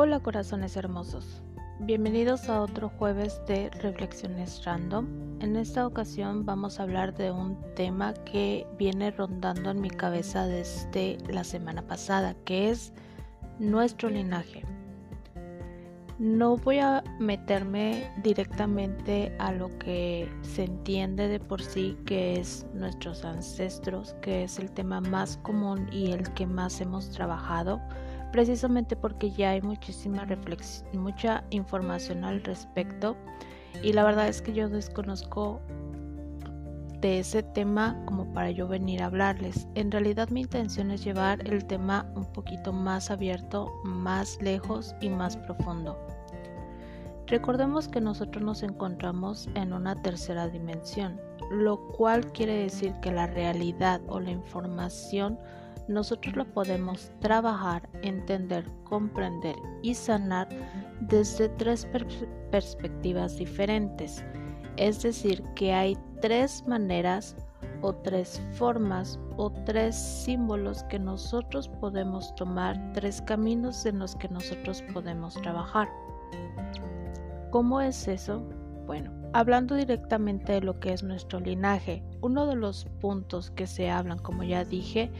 Hola corazones hermosos, bienvenidos a otro jueves de Reflexiones Random. En esta ocasión vamos a hablar de un tema que viene rondando en mi cabeza desde la semana pasada, que es nuestro linaje. No voy a meterme directamente a lo que se entiende de por sí que es nuestros ancestros, que es el tema más común y el que más hemos trabajado precisamente porque ya hay muchísima reflexión, mucha información al respecto y la verdad es que yo desconozco de ese tema como para yo venir a hablarles. En realidad mi intención es llevar el tema un poquito más abierto, más lejos y más profundo. Recordemos que nosotros nos encontramos en una tercera dimensión, lo cual quiere decir que la realidad o la información nosotros lo podemos trabajar, entender, comprender y sanar desde tres perspectivas diferentes. Es decir, que hay tres maneras o tres formas o tres símbolos que nosotros podemos tomar, tres caminos en los que nosotros podemos trabajar. ¿Cómo es eso? Bueno, hablando directamente de lo que es nuestro linaje, uno de los puntos que se hablan, como ya dije,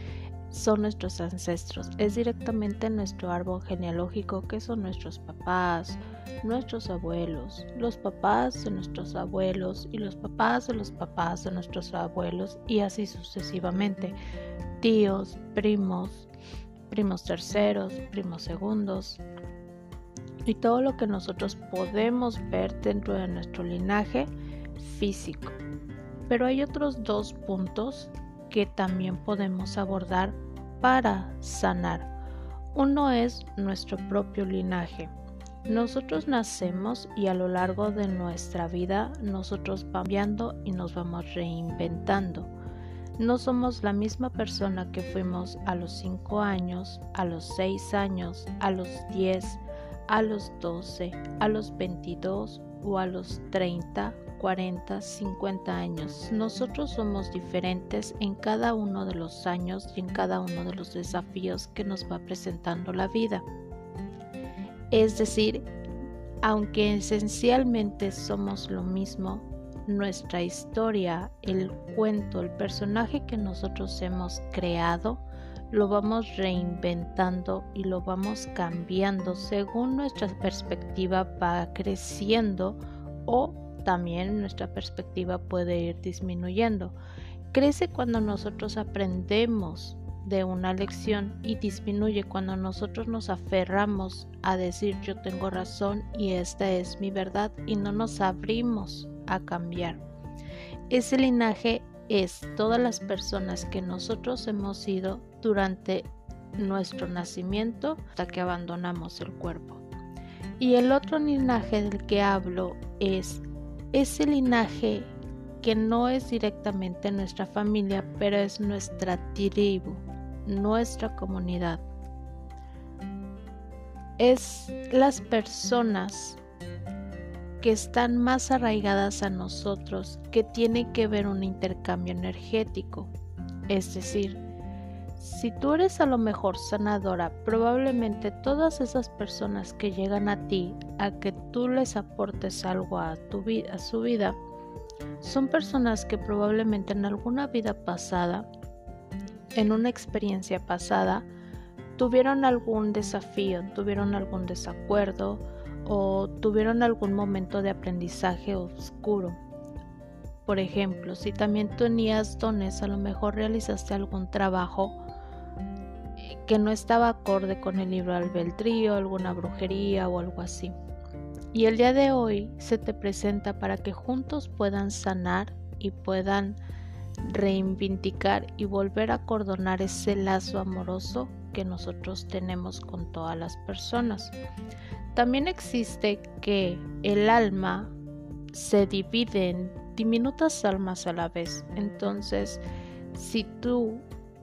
son nuestros ancestros, es directamente nuestro árbol genealógico que son nuestros papás, nuestros abuelos, los papás de nuestros abuelos y los papás de los papás de nuestros abuelos y así sucesivamente, tíos, primos, primos terceros, primos segundos y todo lo que nosotros podemos ver dentro de nuestro linaje físico. Pero hay otros dos puntos que también podemos abordar para sanar. Uno es nuestro propio linaje. Nosotros nacemos y a lo largo de nuestra vida nosotros cambiando y nos vamos reinventando. No somos la misma persona que fuimos a los 5 años, a los 6 años, a los 10, a los 12, a los 22 o a los 30 40, 50 años. Nosotros somos diferentes en cada uno de los años y en cada uno de los desafíos que nos va presentando la vida. Es decir, aunque esencialmente somos lo mismo, nuestra historia, el cuento, el personaje que nosotros hemos creado, lo vamos reinventando y lo vamos cambiando según nuestra perspectiva va creciendo o también nuestra perspectiva puede ir disminuyendo. Crece cuando nosotros aprendemos de una lección y disminuye cuando nosotros nos aferramos a decir yo tengo razón y esta es mi verdad y no nos abrimos a cambiar. Ese linaje es todas las personas que nosotros hemos sido durante nuestro nacimiento hasta que abandonamos el cuerpo. Y el otro linaje del que hablo es ese linaje que no es directamente nuestra familia, pero es nuestra tribu, nuestra comunidad. Es las personas que están más arraigadas a nosotros, que tiene que ver un intercambio energético. Es decir, si tú eres a lo mejor sanadora, probablemente todas esas personas que llegan a ti a que tú les aportes algo a, tu vida, a su vida, son personas que probablemente en alguna vida pasada, en una experiencia pasada, tuvieron algún desafío, tuvieron algún desacuerdo o tuvieron algún momento de aprendizaje oscuro. Por ejemplo, si también tenías dones, a lo mejor realizaste algún trabajo que no estaba acorde con el libro albedrío, alguna brujería o algo así. Y el día de hoy se te presenta para que juntos puedan sanar y puedan reivindicar y volver a cordonar ese lazo amoroso que nosotros tenemos con todas las personas. También existe que el alma se divide en diminutas almas a la vez. Entonces, si tú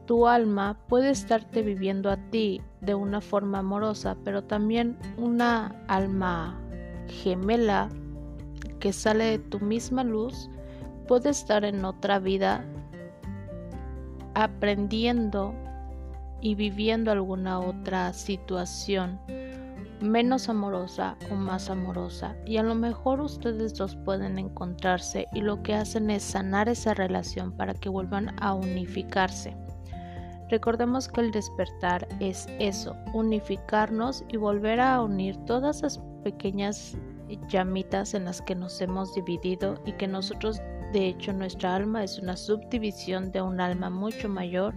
tu alma puede estarte viviendo a ti de una forma amorosa, pero también una alma gemela que sale de tu misma luz puede estar en otra vida aprendiendo y viviendo alguna otra situación menos amorosa o más amorosa y a lo mejor ustedes dos pueden encontrarse y lo que hacen es sanar esa relación para que vuelvan a unificarse. Recordemos que el despertar es eso, unificarnos y volver a unir todas las pequeñas llamitas en las que nos hemos dividido y que nosotros, de hecho, nuestra alma es una subdivisión de un alma mucho mayor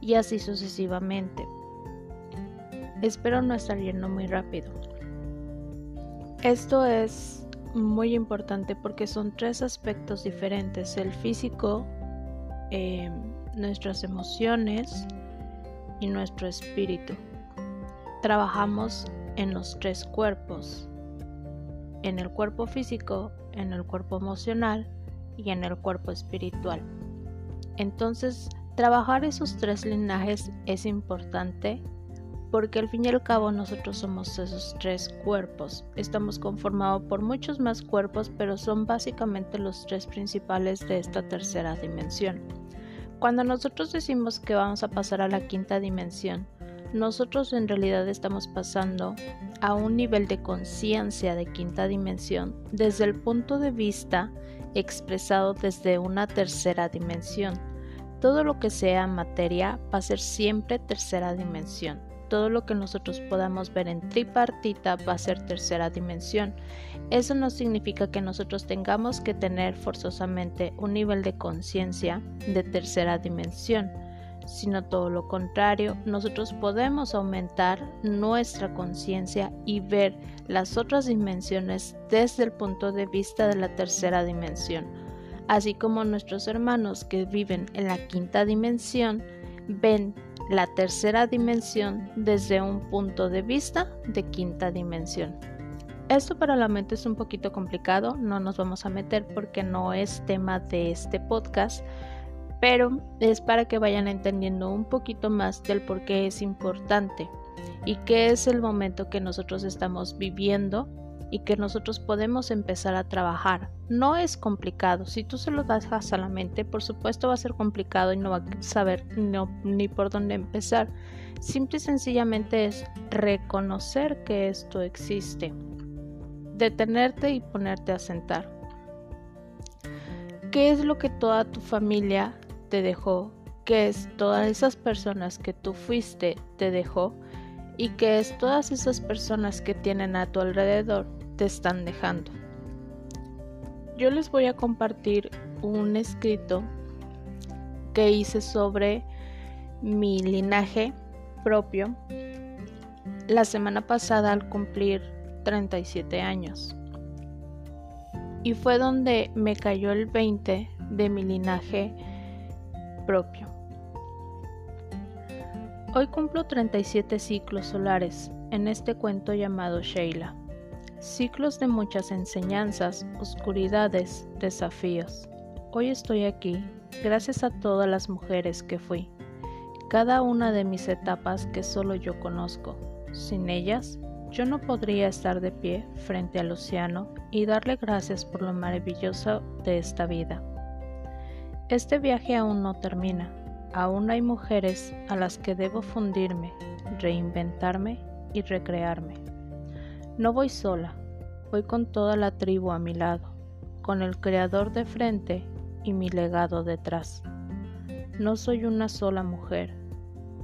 y así sucesivamente. Espero no estar yendo muy rápido. Esto es muy importante porque son tres aspectos diferentes, el físico, eh, nuestras emociones y nuestro espíritu. Trabajamos en los tres cuerpos, en el cuerpo físico, en el cuerpo emocional y en el cuerpo espiritual. Entonces, trabajar esos tres linajes es importante porque al fin y al cabo nosotros somos esos tres cuerpos. Estamos conformados por muchos más cuerpos, pero son básicamente los tres principales de esta tercera dimensión. Cuando nosotros decimos que vamos a pasar a la quinta dimensión, nosotros en realidad estamos pasando a un nivel de conciencia de quinta dimensión desde el punto de vista expresado desde una tercera dimensión. Todo lo que sea materia va a ser siempre tercera dimensión todo lo que nosotros podamos ver en tripartita va a ser tercera dimensión. Eso no significa que nosotros tengamos que tener forzosamente un nivel de conciencia de tercera dimensión, sino todo lo contrario, nosotros podemos aumentar nuestra conciencia y ver las otras dimensiones desde el punto de vista de la tercera dimensión, así como nuestros hermanos que viven en la quinta dimensión ven la tercera dimensión desde un punto de vista de quinta dimensión. Esto para la mente es un poquito complicado, no nos vamos a meter porque no es tema de este podcast, pero es para que vayan entendiendo un poquito más del por qué es importante y qué es el momento que nosotros estamos viviendo y que nosotros podemos empezar a trabajar. No es complicado. Si tú se lo das a la mente, por supuesto va a ser complicado y no va a saber ni por dónde empezar. Simple y sencillamente es reconocer que esto existe. Detenerte y ponerte a sentar. ¿Qué es lo que toda tu familia te dejó? ¿Qué es todas esas personas que tú fuiste te dejó? y qué es todas esas personas que tienen a tu alrededor están dejando. Yo les voy a compartir un escrito que hice sobre mi linaje propio la semana pasada al cumplir 37 años. Y fue donde me cayó el 20 de mi linaje propio. Hoy cumplo 37 ciclos solares en este cuento llamado Sheila ciclos de muchas enseñanzas, oscuridades, desafíos. Hoy estoy aquí gracias a todas las mujeres que fui, cada una de mis etapas que solo yo conozco. Sin ellas, yo no podría estar de pie frente al océano y darle gracias por lo maravilloso de esta vida. Este viaje aún no termina. Aún hay mujeres a las que debo fundirme, reinventarme y recrearme. No voy sola, voy con toda la tribu a mi lado, con el Creador de frente y mi legado detrás. No soy una sola mujer,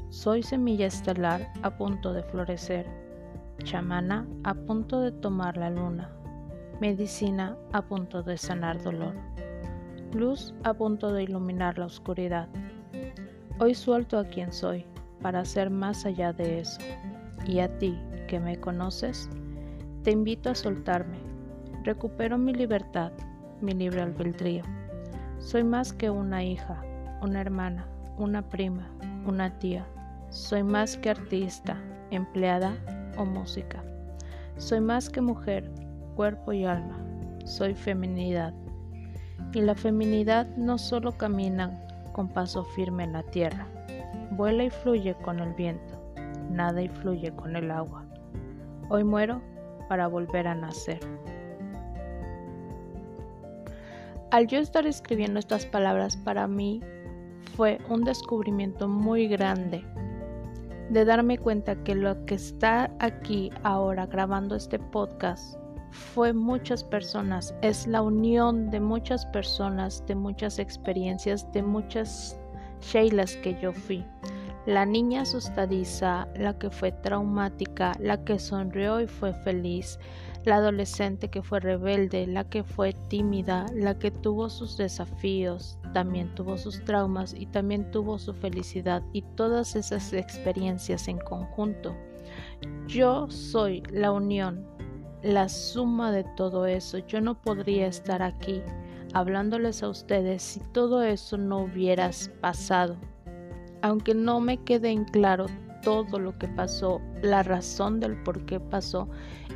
soy semilla estelar a punto de florecer, chamana a punto de tomar la luna, medicina a punto de sanar dolor, luz a punto de iluminar la oscuridad. Hoy suelto a quien soy para ser más allá de eso, y a ti que me conoces, te invito a soltarme. Recupero mi libertad, mi libre albedrío. Soy más que una hija, una hermana, una prima, una tía. Soy más que artista, empleada o música. Soy más que mujer, cuerpo y alma. Soy feminidad. Y la feminidad no solo camina con paso firme en la tierra, vuela y fluye con el viento, nada y fluye con el agua. Hoy muero para volver a nacer. Al yo estar escribiendo estas palabras para mí fue un descubrimiento muy grande de darme cuenta que lo que está aquí ahora grabando este podcast fue muchas personas, es la unión de muchas personas, de muchas experiencias, de muchas Sheilas que yo fui. La niña asustadiza, la que fue traumática, la que sonrió y fue feliz, la adolescente que fue rebelde, la que fue tímida, la que tuvo sus desafíos, también tuvo sus traumas y también tuvo su felicidad y todas esas experiencias en conjunto. Yo soy la unión, la suma de todo eso. Yo no podría estar aquí hablándoles a ustedes si todo eso no hubieras pasado. Aunque no me quede en claro todo lo que pasó, la razón del por qué pasó,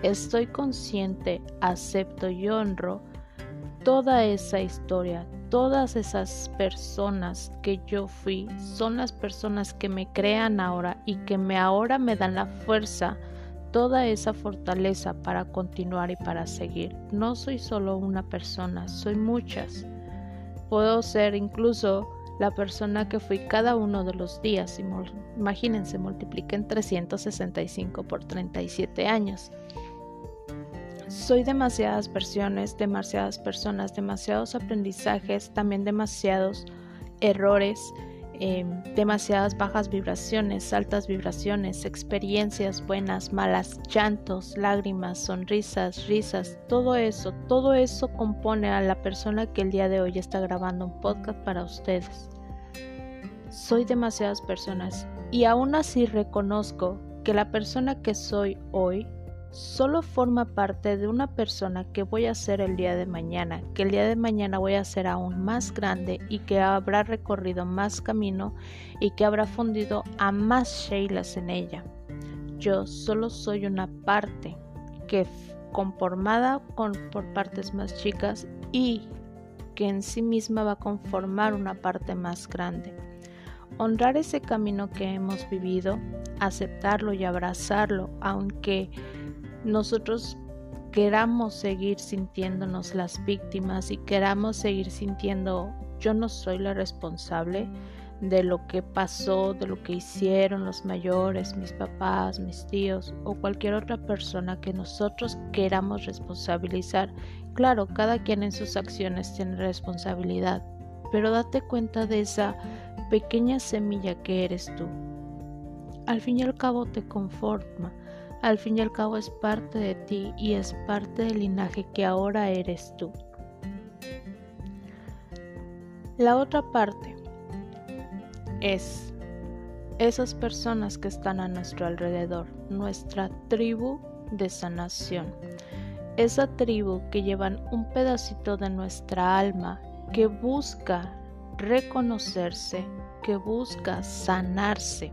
estoy consciente, acepto y honro toda esa historia, todas esas personas que yo fui, son las personas que me crean ahora y que ahora me dan la fuerza, toda esa fortaleza para continuar y para seguir. No soy solo una persona, soy muchas. Puedo ser incluso la persona que fui cada uno de los días. Imagínense, multipliquen 365 por 37 años. Soy demasiadas versiones, demasiadas personas, demasiados aprendizajes, también demasiados errores, em, demasiadas bajas vibraciones, altas vibraciones, experiencias buenas, malas, llantos, lágrimas, sonrisas, risas, todo eso, todo eso compone a la persona que el día de hoy está grabando un podcast para ustedes. Soy demasiadas personas y aún así reconozco que la persona que soy hoy solo forma parte de una persona que voy a ser el día de mañana, que el día de mañana voy a ser aún más grande y que habrá recorrido más camino y que habrá fundido a más Sheilas en ella. Yo solo soy una parte que conformada con, por partes más chicas y que en sí misma va a conformar una parte más grande honrar ese camino que hemos vivido, aceptarlo y abrazarlo, aunque nosotros queramos seguir sintiéndonos las víctimas y queramos seguir sintiendo yo no soy la responsable de lo que pasó, de lo que hicieron los mayores, mis papás, mis tíos o cualquier otra persona que nosotros queramos responsabilizar. Claro, cada quien en sus acciones tiene responsabilidad, pero date cuenta de esa pequeña semilla que eres tú. Al fin y al cabo te conforma, al fin y al cabo es parte de ti y es parte del linaje que ahora eres tú. La otra parte es esas personas que están a nuestro alrededor, nuestra tribu de sanación. Esa tribu que llevan un pedacito de nuestra alma que busca reconocerse, que busca sanarse.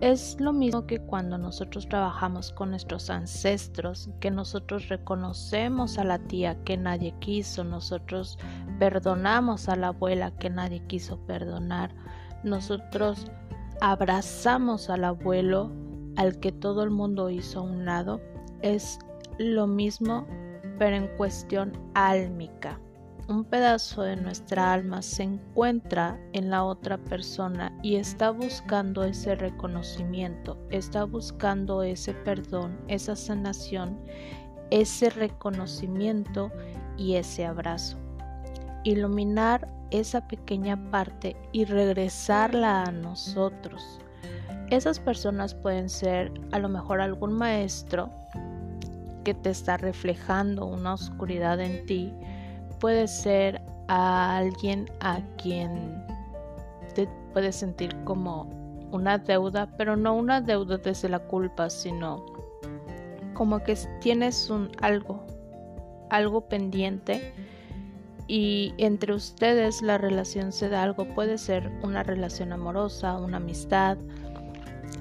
Es lo mismo que cuando nosotros trabajamos con nuestros ancestros, que nosotros reconocemos a la tía que nadie quiso, nosotros perdonamos a la abuela que nadie quiso perdonar, nosotros abrazamos al abuelo al que todo el mundo hizo a un lado. Es lo mismo, pero en cuestión álmica un pedazo de nuestra alma se encuentra en la otra persona y está buscando ese reconocimiento, está buscando ese perdón, esa sanación, ese reconocimiento y ese abrazo. Iluminar esa pequeña parte y regresarla a nosotros. Esas personas pueden ser a lo mejor algún maestro que te está reflejando una oscuridad en ti, puede ser a alguien a quien te puedes sentir como una deuda, pero no una deuda desde la culpa, sino como que tienes un algo, algo pendiente. Y entre ustedes la relación se da algo, puede ser una relación amorosa, una amistad,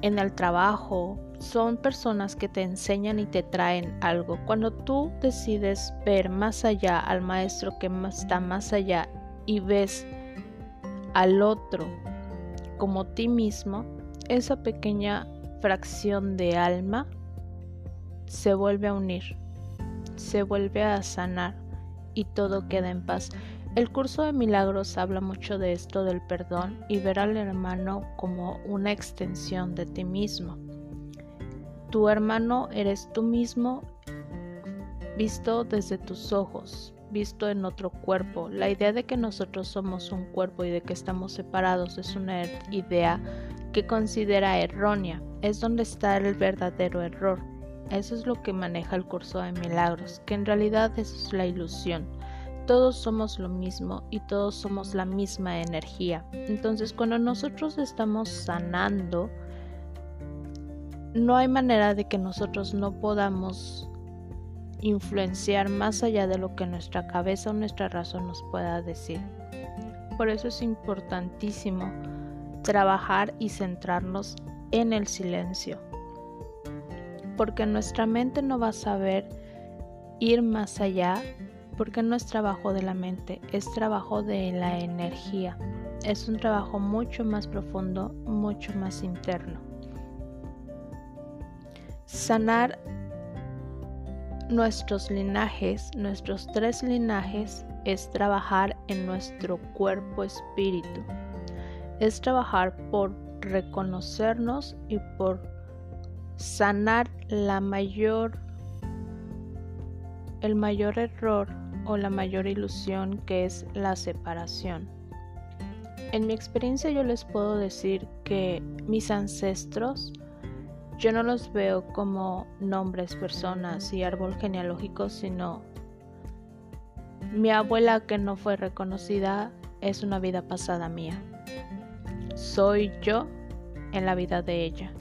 en el trabajo, son personas que te enseñan y te traen algo. Cuando tú decides ver más allá al maestro que está más allá y ves al otro como ti mismo, esa pequeña fracción de alma se vuelve a unir, se vuelve a sanar y todo queda en paz. El curso de milagros habla mucho de esto del perdón y ver al hermano como una extensión de ti mismo. Tu hermano eres tú mismo visto desde tus ojos, visto en otro cuerpo. La idea de que nosotros somos un cuerpo y de que estamos separados es una idea que considera errónea. Es donde está el verdadero error. Eso es lo que maneja el curso de milagros, que en realidad eso es la ilusión. Todos somos lo mismo y todos somos la misma energía. Entonces cuando nosotros estamos sanando, no hay manera de que nosotros no podamos influenciar más allá de lo que nuestra cabeza o nuestra razón nos pueda decir. Por eso es importantísimo trabajar y centrarnos en el silencio. Porque nuestra mente no va a saber ir más allá porque no es trabajo de la mente, es trabajo de la energía. Es un trabajo mucho más profundo, mucho más interno. Sanar nuestros linajes, nuestros tres linajes, es trabajar en nuestro cuerpo espíritu. Es trabajar por reconocernos y por sanar la mayor el mayor error o la mayor ilusión que es la separación. En mi experiencia yo les puedo decir que mis ancestros yo no los veo como nombres, personas y árbol genealógico, sino mi abuela que no fue reconocida es una vida pasada mía. Soy yo en la vida de ella.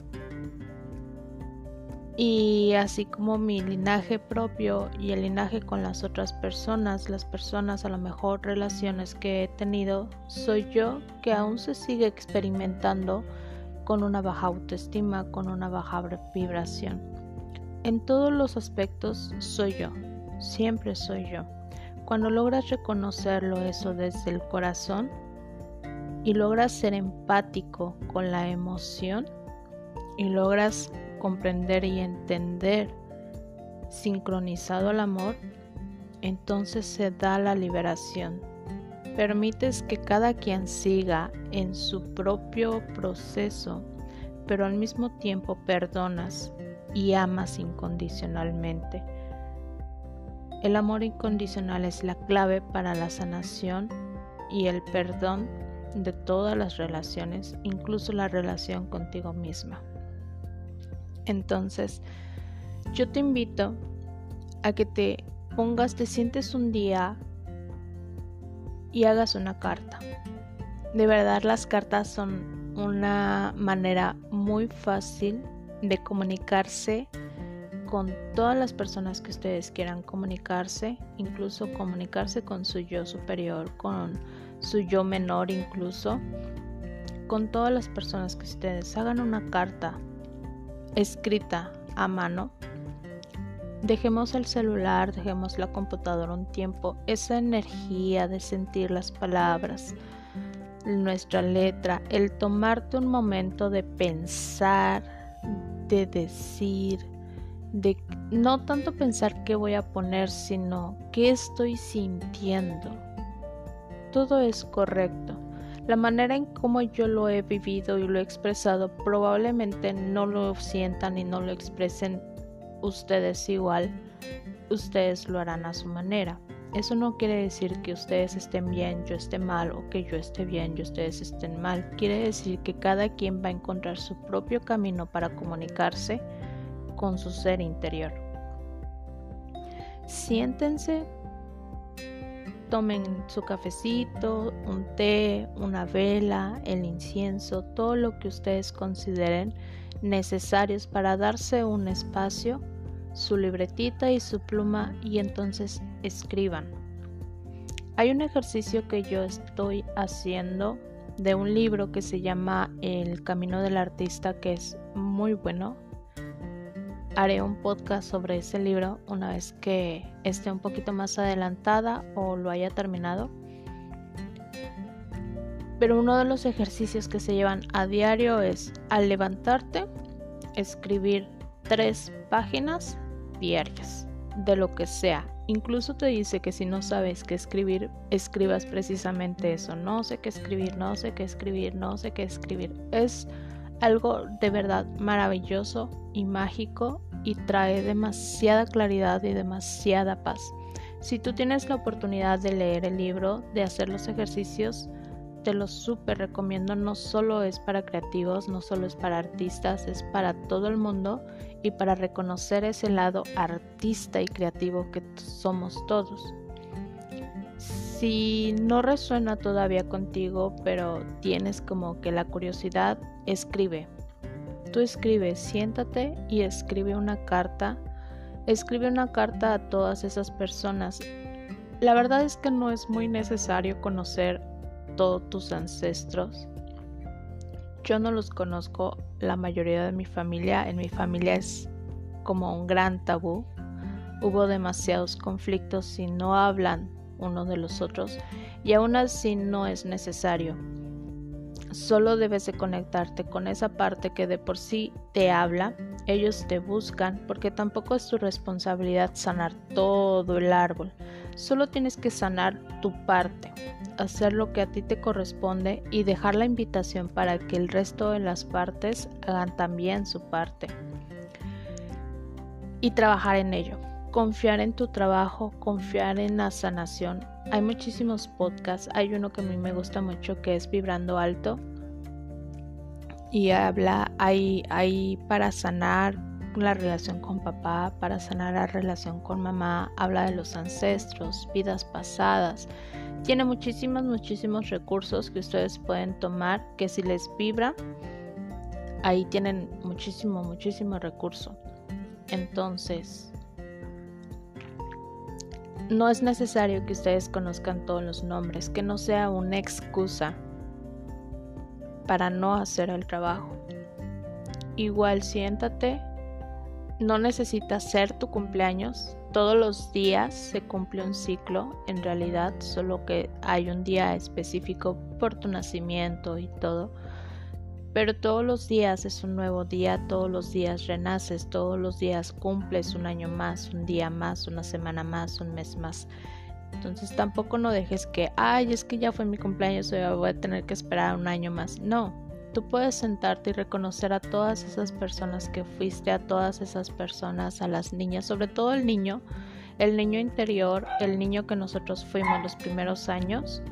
Y así como mi linaje propio y el linaje con las otras personas, las personas a lo mejor relaciones que he tenido, soy yo que aún se sigue experimentando con una baja autoestima, con una baja vibración. En todos los aspectos soy yo, siempre soy yo. Cuando logras reconocerlo eso desde el corazón y logras ser empático con la emoción y logras comprender y entender sincronizado al amor, entonces se da la liberación Permites que cada quien siga en su propio proceso, pero al mismo tiempo perdonas y amas incondicionalmente. El amor incondicional es la clave para la sanación y el perdón de todas las relaciones, incluso la relación contigo misma. Entonces, yo te invito a que te pongas, te sientes un día y hagas una carta. De verdad las cartas son una manera muy fácil de comunicarse con todas las personas que ustedes quieran comunicarse, incluso comunicarse con su yo superior, con su yo menor incluso, con todas las personas que ustedes hagan una carta escrita a mano Dejemos el celular, dejemos la computadora un tiempo, esa energía de sentir las palabras, nuestra letra, el tomarte un momento de pensar, de decir, de no tanto pensar qué voy a poner, sino qué estoy sintiendo. Todo es correcto. La manera en cómo yo lo he vivido y lo he expresado probablemente no lo sientan y no lo expresen ustedes igual, ustedes lo harán a su manera. Eso no quiere decir que ustedes estén bien, yo esté mal, o que yo esté bien y ustedes estén mal. Quiere decir que cada quien va a encontrar su propio camino para comunicarse con su ser interior. Siéntense, tomen su cafecito, un té, una vela, el incienso, todo lo que ustedes consideren necesarios para darse un espacio, su libretita y su pluma y entonces escriban. Hay un ejercicio que yo estoy haciendo de un libro que se llama El Camino del Artista que es muy bueno. Haré un podcast sobre ese libro una vez que esté un poquito más adelantada o lo haya terminado. Pero uno de los ejercicios que se llevan a diario es al levantarte, escribir tres páginas diarias. de lo que sea. Incluso te dice que si no sabes qué escribir, escribas precisamente eso. No sé qué escribir, no sé qué escribir, no sé qué escribir. Es algo de verdad maravilloso y mágico y trae demasiada claridad y demasiada paz. Si tú tienes la oportunidad de leer el libro, de hacer los ejercicios, te lo súper recomiendo. No solo es para creativos, no solo es para artistas, es para todo el mundo y para reconocer ese lado artista y creativo que somos todos. Si no resuena todavía contigo, pero tienes como que la curiosidad, escribe. Tú escribe, siéntate y escribe una carta. Escribe una carta a todas esas personas. La verdad es que no es muy necesario conocer todos tus ancestros. Yo no los conozco, la mayoría de mi familia. En mi familia es como un gran tabú. Hubo demasiados conflictos y no hablan uno de los otros y aún así no es necesario. Solo debes de conectarte con esa parte que de por sí te habla, ellos te buscan porque tampoco es tu responsabilidad sanar todo el árbol. Solo tienes que sanar tu parte, hacer lo que a ti te corresponde y dejar la invitación para que el resto de las partes hagan también su parte. Y trabajar en ello confiar en tu trabajo, confiar en la sanación. Hay muchísimos podcasts, hay uno que a mí me gusta mucho que es Vibrando Alto y habla, hay, hay para sanar la relación con papá, para sanar la relación con mamá, habla de los ancestros, vidas pasadas. Tiene muchísimos, muchísimos recursos que ustedes pueden tomar, que si les vibra, ahí tienen muchísimo, muchísimo recurso. Entonces, no es necesario que ustedes conozcan todos los nombres, que no sea una excusa para no hacer el trabajo. Igual siéntate, no necesitas ser tu cumpleaños, todos los días se cumple un ciclo, en realidad, solo que hay un día específico por tu nacimiento y todo pero todos los días es un nuevo día, todos los días renaces, todos los días cumples un año más, un día más, una semana más, un mes más. Entonces tampoco no dejes que, ay, es que ya fue mi cumpleaños, voy a tener que esperar un año más. No, tú puedes sentarte y reconocer a todas esas personas que fuiste, a todas esas personas, a las niñas, sobre todo el niño, el niño interior, el niño que nosotros fuimos los primeros años,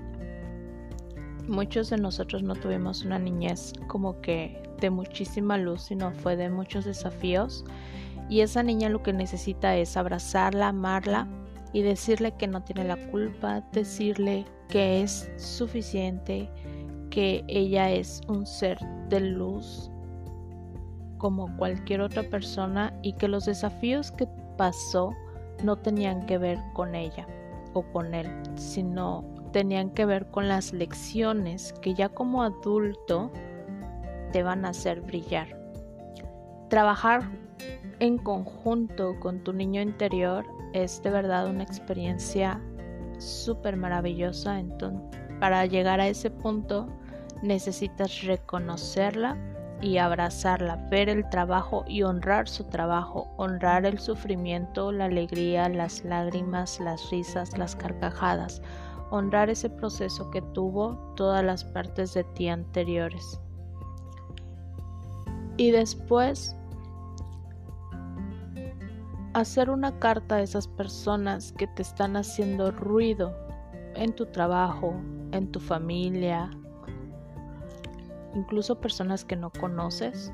muchos de nosotros no tuvimos una niñez como que de muchísima luz, sino fue de muchos desafíos. Y esa niña lo que necesita es abrazarla, amarla y decirle que no tiene la culpa, decirle que es suficiente, que ella es un ser de luz como cualquier otra persona y que los desafíos que pasó no tenían que ver con ella o con él, sino tenían que ver con las lecciones que ya como adulto te van a hacer brillar. Trabajar en conjunto con tu niño interior es de verdad una experiencia súper maravillosa. Entonces, para llegar a ese punto necesitas reconocerla y abrazarla, ver el trabajo y honrar su trabajo, honrar el sufrimiento, la alegría, las lágrimas, las risas, las carcajadas, honrar ese proceso que tuvo todas las partes de ti anteriores. Y después hacer una carta a esas personas que te están haciendo ruido en tu trabajo, en tu familia, incluso personas que no conoces.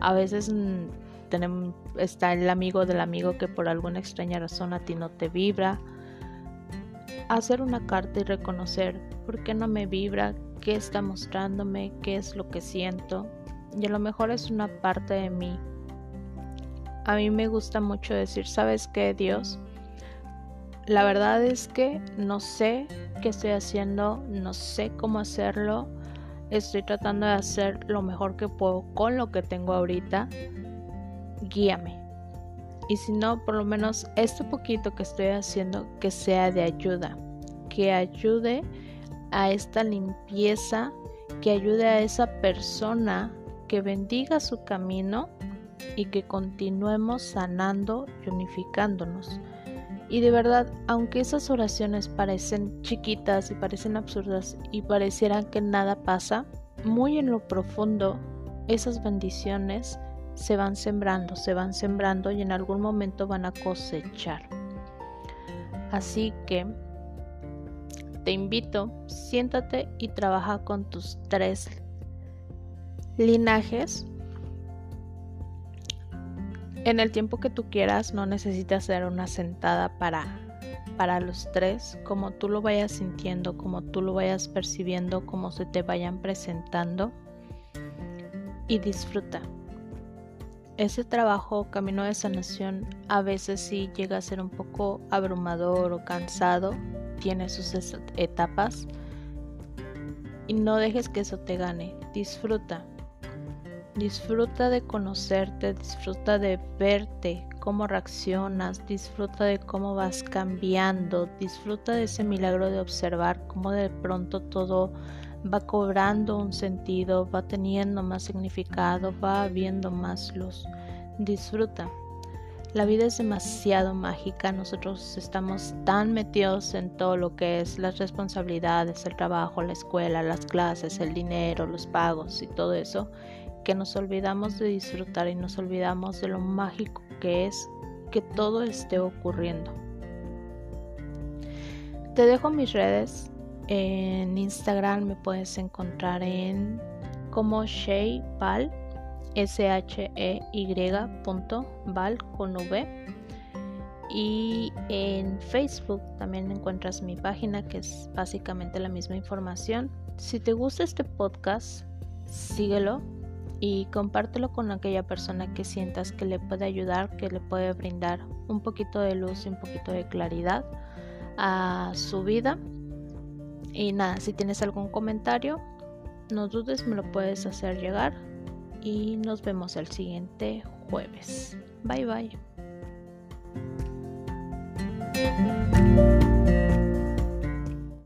A veces mm, está el amigo del amigo que por alguna extraña razón a ti no te vibra hacer una carta y reconocer por qué no me vibra, qué está mostrándome, qué es lo que siento. Y a lo mejor es una parte de mí. A mí me gusta mucho decir, ¿sabes qué, Dios? La verdad es que no sé qué estoy haciendo, no sé cómo hacerlo. Estoy tratando de hacer lo mejor que puedo con lo que tengo ahorita. Guíame y si no, por lo menos este poquito que estoy haciendo que sea de ayuda, que ayude a esta limpieza, que ayude a esa persona, que bendiga su camino y que continuemos sanando y unificándonos. Y de verdad, aunque esas oraciones parecen chiquitas y parecen absurdas y parecieran que nada pasa, muy en lo profundo esas bendiciones se van sembrando, se van sembrando y en algún momento van a cosechar. Así que te invito, siéntate y trabaja con tus tres linajes. En el tiempo que tú quieras, no necesitas hacer una sentada para, para los tres, como tú lo vayas sintiendo, como tú lo vayas percibiendo, como se te vayan presentando. Y disfruta. Ese trabajo, camino de sanación, a veces sí llega a ser un poco abrumador o cansado, tiene sus etapas y no dejes que eso te gane. Disfruta. Disfruta de conocerte, disfruta de verte, cómo reaccionas, disfruta de cómo vas cambiando, disfruta de ese milagro de observar cómo de pronto todo va cobrando un sentido, va teniendo más significado, va habiendo más luz. Disfruta. La vida es demasiado mágica, nosotros estamos tan metidos en todo lo que es las responsabilidades, el trabajo, la escuela, las clases, el dinero, los pagos y todo eso, que nos olvidamos de disfrutar y nos olvidamos de lo mágico que es que todo esté ocurriendo. Te dejo mis redes. En Instagram me puedes encontrar en como Shey Pal S-H-E-Y.val con V. Y en Facebook también encuentras mi página que es básicamente la misma información. Si te gusta este podcast, síguelo y compártelo con aquella persona que sientas que le puede ayudar, que le puede brindar un poquito de luz y un poquito de claridad a su vida. Y nada, si tienes algún comentario, no dudes, me lo puedes hacer llegar. Y nos vemos el siguiente jueves. Bye bye.